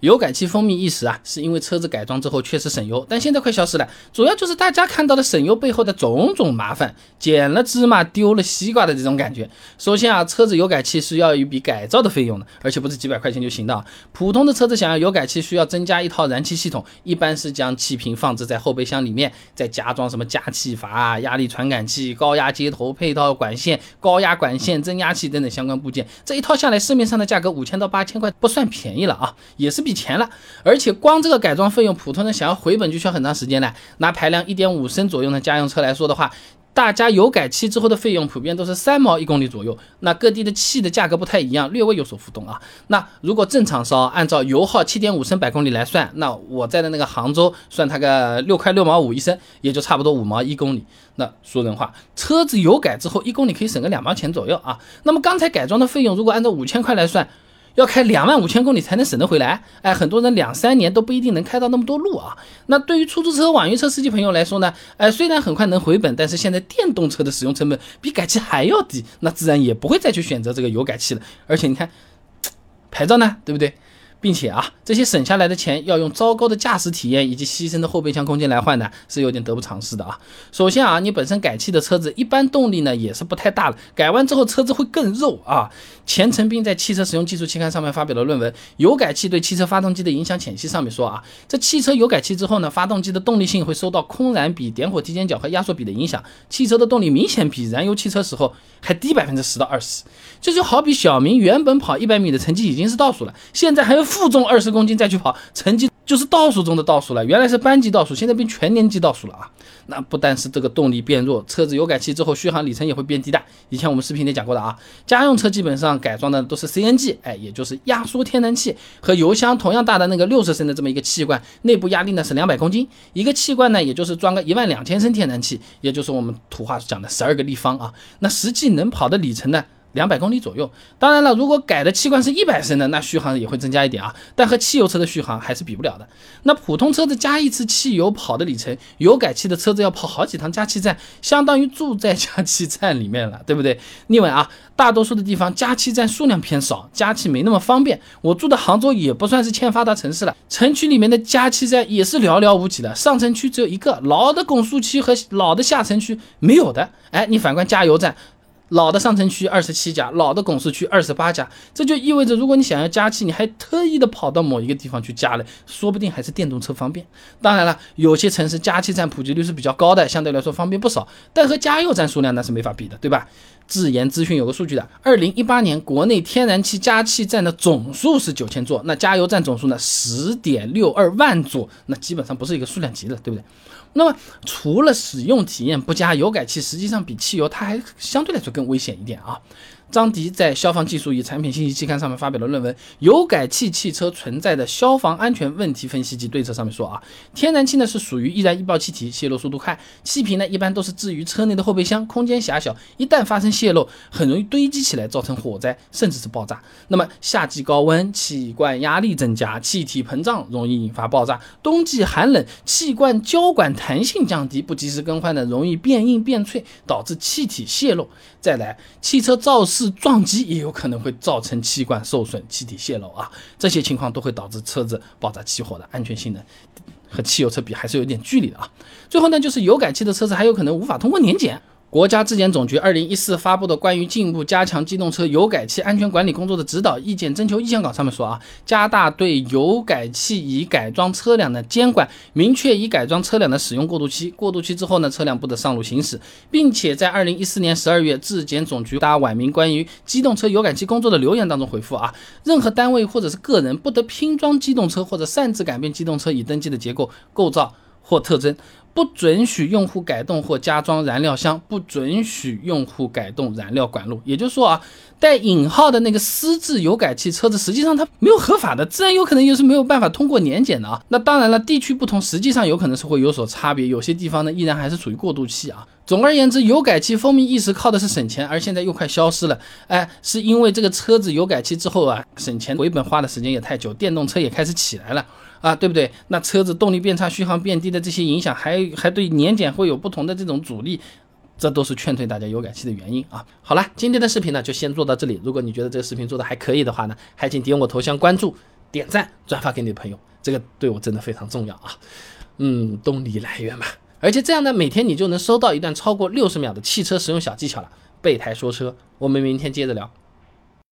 油改气风靡一时啊，是因为车子改装之后确实省油，但现在快消失了。主要就是大家看到的省油背后的种种麻烦，捡了芝麻丢了西瓜的这种感觉。首先啊，车子油改气是要一笔改造的费用的，而且不是几百块钱就行的。普通的车子想要油改气，需要增加一套燃气系统，一般是将气瓶放置在后备箱里面，再加装什么加气阀、压力传感器、高压接头、配套管线、高压管线、增压器等等相关部件。这一套下来，市面上的价格五千到八千块，不算便宜了啊，也是比。钱了，而且光这个改装费用，普通人想要回本就需要很长时间了。拿排量一点五升左右的家用车来说的话，大家油改气之后的费用普遍都是三毛一公里左右。那各地的气的价格不太一样，略微有所浮动啊。那如果正常烧，按照油耗七点五升百公里来算，那我在的那个杭州算它个六块六毛五一升，也就差不多五毛一公里。那说人话，车子油改之后一公里可以省个两毛钱左右啊。那么刚才改装的费用，如果按照五千块来算。要开两万五千公里才能省得回来，哎，很多人两三年都不一定能开到那么多路啊。那对于出租车、网约车司机朋友来说呢，哎，虽然很快能回本，但是现在电动车的使用成本比改气还要低，那自然也不会再去选择这个油改气了。而且你看，牌照呢，对不对？并且啊，这些省下来的钱要用糟糕的驾驶体验以及牺牲的后备箱空间来换呢，是有点得不偿失的啊。首先啊，你本身改气的车子一般动力呢也是不太大的，改完之后车子会更肉啊。钱成斌在《汽车使用技术》期刊上面发表了论文《油改气对汽车发动机的影响浅析》，上面说啊，这汽车油改气之后呢，发动机的动力性会受到空燃比、点火提前角和压缩比的影响，汽车的动力明显比燃油汽车时候还低百分之十到二十。这就好比小明原本跑一百米的成绩已经是倒数了，现在还有负重二十公斤再去跑，成绩就是倒数中的倒数了。原来是班级倒数，现在变全年级倒数了啊！那不但是这个动力变弱，车子油改气之后续航里程也会变低的。以前我们视频里讲过的啊，家用车基本上改装的都是 CNG，哎，也就是压缩天然气，和油箱同样大的那个六十升的这么一个气罐，内部压力呢是两百公斤，一个气罐呢也就是装个一万两千升天然气，也就是我们土话讲的十二个立方啊。那实际能跑的里程呢？两百公里左右，当然了，如果改的气罐是一百升的，那续航也会增加一点啊，但和汽油车的续航还是比不了的。那普通车子加一次汽油跑的里程，油改气的车子要跑好几趟加气站，相当于住在加气站里面了，对不对？另外啊，大多数的地方加气站数量偏少，加气没那么方便。我住的杭州也不算是欠发达城市了，城区里面的加气站也是寥寥无几的，上城区只有一个，老的拱墅区和老的下城区没有的。哎，你反观加油站。老的上城区二十七家，老的拱墅区二十八家，这就意味着，如果你想要加气，你还特意的跑到某一个地方去加了，说不定还是电动车方便。当然了，有些城市加气站普及率是比较高的，相对来说方便不少，但和加油站数量那是没法比的，对吧？智研资讯有个数据的，二零一八年国内天然气加气站的总数是九千座，那加油站总数呢十点六二万座，那基本上不是一个数量级的，对不对？那么除了使用体验不佳，油改气实际上比汽油它还相对来说更危险一点啊。张迪在《消防技术与产品信息期刊》上面发表了论文《油改气汽车存在的消防安全问题分析及对策》，上面说啊，天然气呢是属于易燃易爆气体，泄漏速度快，气瓶呢一般都是置于车内的后备箱，空间狭小，一旦发生泄漏，很容易堆积起来，造成火灾，甚至是爆炸。那么夏季高温，气罐压力增加，气体膨胀，容易引发爆炸；冬季寒冷，气罐胶管弹性降低，不及时更换呢，容易变硬变脆，导致气体泄漏。再来，汽车肇事。是撞击也有可能会造成气管受损、气体泄漏啊，这些情况都会导致车子爆炸起火的，安全性能和汽油车比还是有点距离的啊。最后呢，就是油改气的车子还有可能无法通过年检。国家质检总局二零一四发布的关于进一步加强机动车油改气安全管理工作的指导意见征求意见稿上面说啊，加大对油改气已改装车辆的监管，明确已改装车辆的使用过渡期，过渡期之后呢，车辆不得上路行驶，并且在二零一四年十二月质检总局答晚明关于机动车油改气工作的留言当中回复啊，任何单位或者是个人不得拼装机动车或者擅自改变机动车已登记的结构、构造或特征。不准许用户改动或加装燃料箱，不准许用户改动燃料管路。也就是说啊，带引号的那个私自油改气车子，实际上它没有合法的，自然有可能又是没有办法通过年检的啊。那当然了，地区不同，实际上有可能是会有所差别，有些地方呢依然还是处于过渡期啊。总而言之，油改气风靡一时，靠的是省钱，而现在又快消失了。哎，是因为这个车子油改气之后啊，省钱回本花的时间也太久，电动车也开始起来了。啊，对不对？那车子动力变差、续航变低的这些影响，还还对年检会有不同的这种阻力这都是劝退大家油改气的原因啊。好了今天的视频呢就先做到这里。如果你觉得这个视频做的还可以的话呢还请点我头像关注点赞转发给你的朋友这个对我真的非常重要啊。嗯动力来源嘛。而且这样呢每天你就能收到一段超过六十秒的汽车使用小技巧了备胎说车我们明天接着聊。